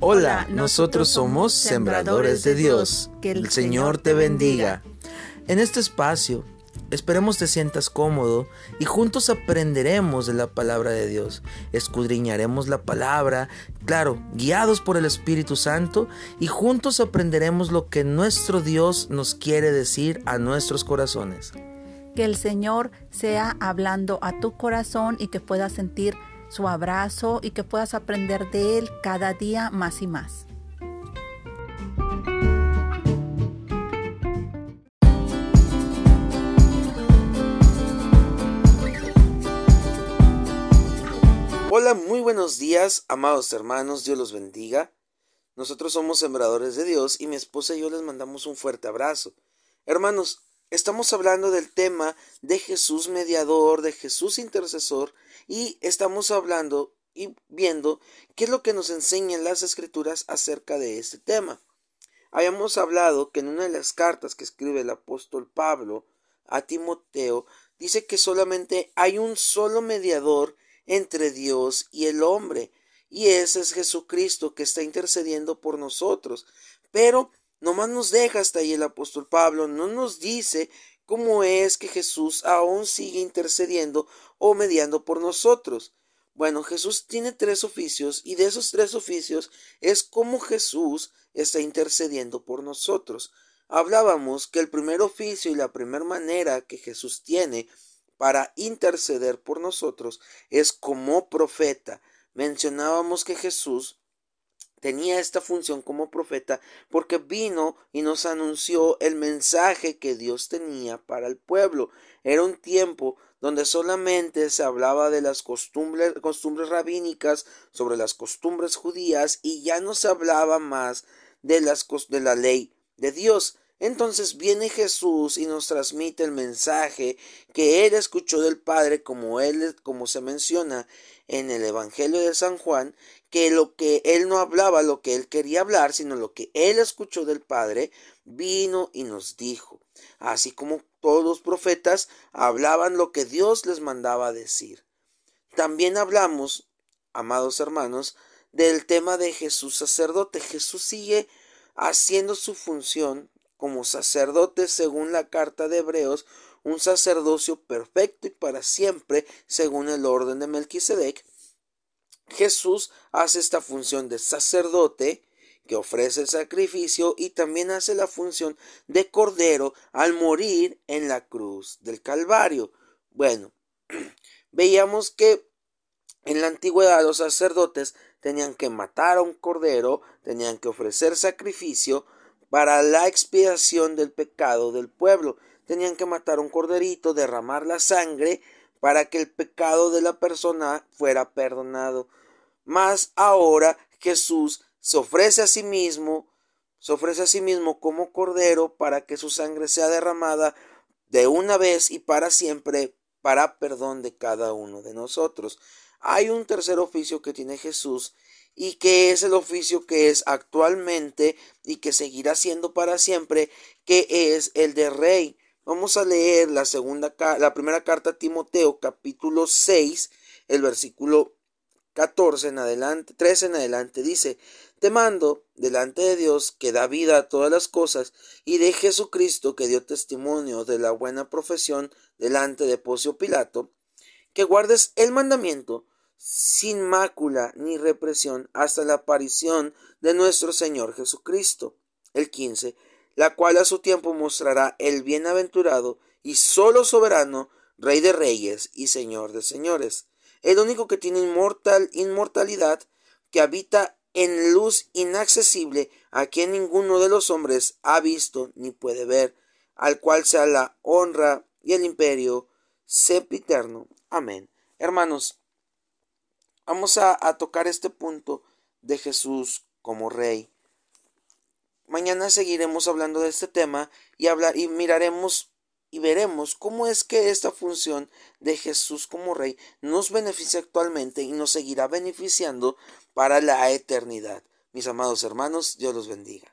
Hola, nosotros somos Sembradores de Dios. Que el Señor te bendiga. En este espacio, esperemos te sientas cómodo y juntos aprenderemos de la palabra de Dios. Escudriñaremos la palabra, claro, guiados por el Espíritu Santo y juntos aprenderemos lo que nuestro Dios nos quiere decir a nuestros corazones. Que el Señor sea hablando a tu corazón y que puedas sentir su abrazo y que puedas aprender de Él cada día más y más. Hola, muy buenos días, amados hermanos, Dios los bendiga. Nosotros somos sembradores de Dios y mi esposa y yo les mandamos un fuerte abrazo. Hermanos, Estamos hablando del tema de Jesús mediador, de Jesús intercesor y estamos hablando y viendo qué es lo que nos enseñan las escrituras acerca de este tema. Habíamos hablado que en una de las cartas que escribe el apóstol Pablo a Timoteo dice que solamente hay un solo mediador entre Dios y el hombre, y ese es Jesucristo que está intercediendo por nosotros. Pero Nomás nos deja hasta ahí el apóstol Pablo, no nos dice cómo es que Jesús aún sigue intercediendo o mediando por nosotros. Bueno, Jesús tiene tres oficios y de esos tres oficios es como Jesús está intercediendo por nosotros. Hablábamos que el primer oficio y la primera manera que Jesús tiene para interceder por nosotros es como profeta. Mencionábamos que Jesús tenía esta función como profeta porque vino y nos anunció el mensaje que Dios tenía para el pueblo. Era un tiempo donde solamente se hablaba de las costumbres, costumbres rabínicas, sobre las costumbres judías y ya no se hablaba más de, las, de la ley de Dios. Entonces viene Jesús y nos transmite el mensaje que él escuchó del Padre, como él, como se menciona en el Evangelio de San Juan, que lo que él no hablaba, lo que él quería hablar, sino lo que él escuchó del Padre, vino y nos dijo. Así como todos los profetas hablaban lo que Dios les mandaba decir. También hablamos, amados hermanos, del tema de Jesús sacerdote. Jesús sigue haciendo su función como sacerdote según la carta de Hebreos, un sacerdocio perfecto y para siempre según el orden de Melquisedec. Jesús hace esta función de sacerdote que ofrece el sacrificio y también hace la función de cordero al morir en la cruz del Calvario. Bueno, veíamos que en la antigüedad los sacerdotes tenían que matar a un cordero, tenían que ofrecer sacrificio, para la expiación del pecado del pueblo. Tenían que matar un corderito, derramar la sangre para que el pecado de la persona fuera perdonado. Mas ahora Jesús se ofrece a sí mismo, se ofrece a sí mismo como cordero para que su sangre sea derramada de una vez y para siempre para perdón de cada uno de nosotros. Hay un tercer oficio que tiene Jesús y que es el oficio que es actualmente y que seguirá siendo para siempre, que es el de rey. Vamos a leer la segunda la primera carta a Timoteo, capítulo 6, el versículo 14 en adelante, 13 en adelante dice: Te mando delante de Dios que da vida a todas las cosas y de Jesucristo que dio testimonio de la buena profesión delante de Pocio Pilato, que guardes el mandamiento sin mácula ni represión hasta la aparición de nuestro Señor Jesucristo. El 15, la cual a su tiempo mostrará el bienaventurado y solo soberano, Rey de reyes y Señor de señores, el único que tiene inmortal, inmortalidad, que habita en luz inaccesible, a quien ninguno de los hombres ha visto ni puede ver, al cual sea la honra y el imperio sempiterno. Amén. Hermanos, Vamos a, tocar este punto de Jesús como rey. Mañana seguiremos hablando de este tema y, hablar, y miraremos y veremos cómo es que esta función de Jesús como rey nos beneficia actualmente y nos seguirá beneficiando para la eternidad. Mis amados hermanos, Dios los bendiga.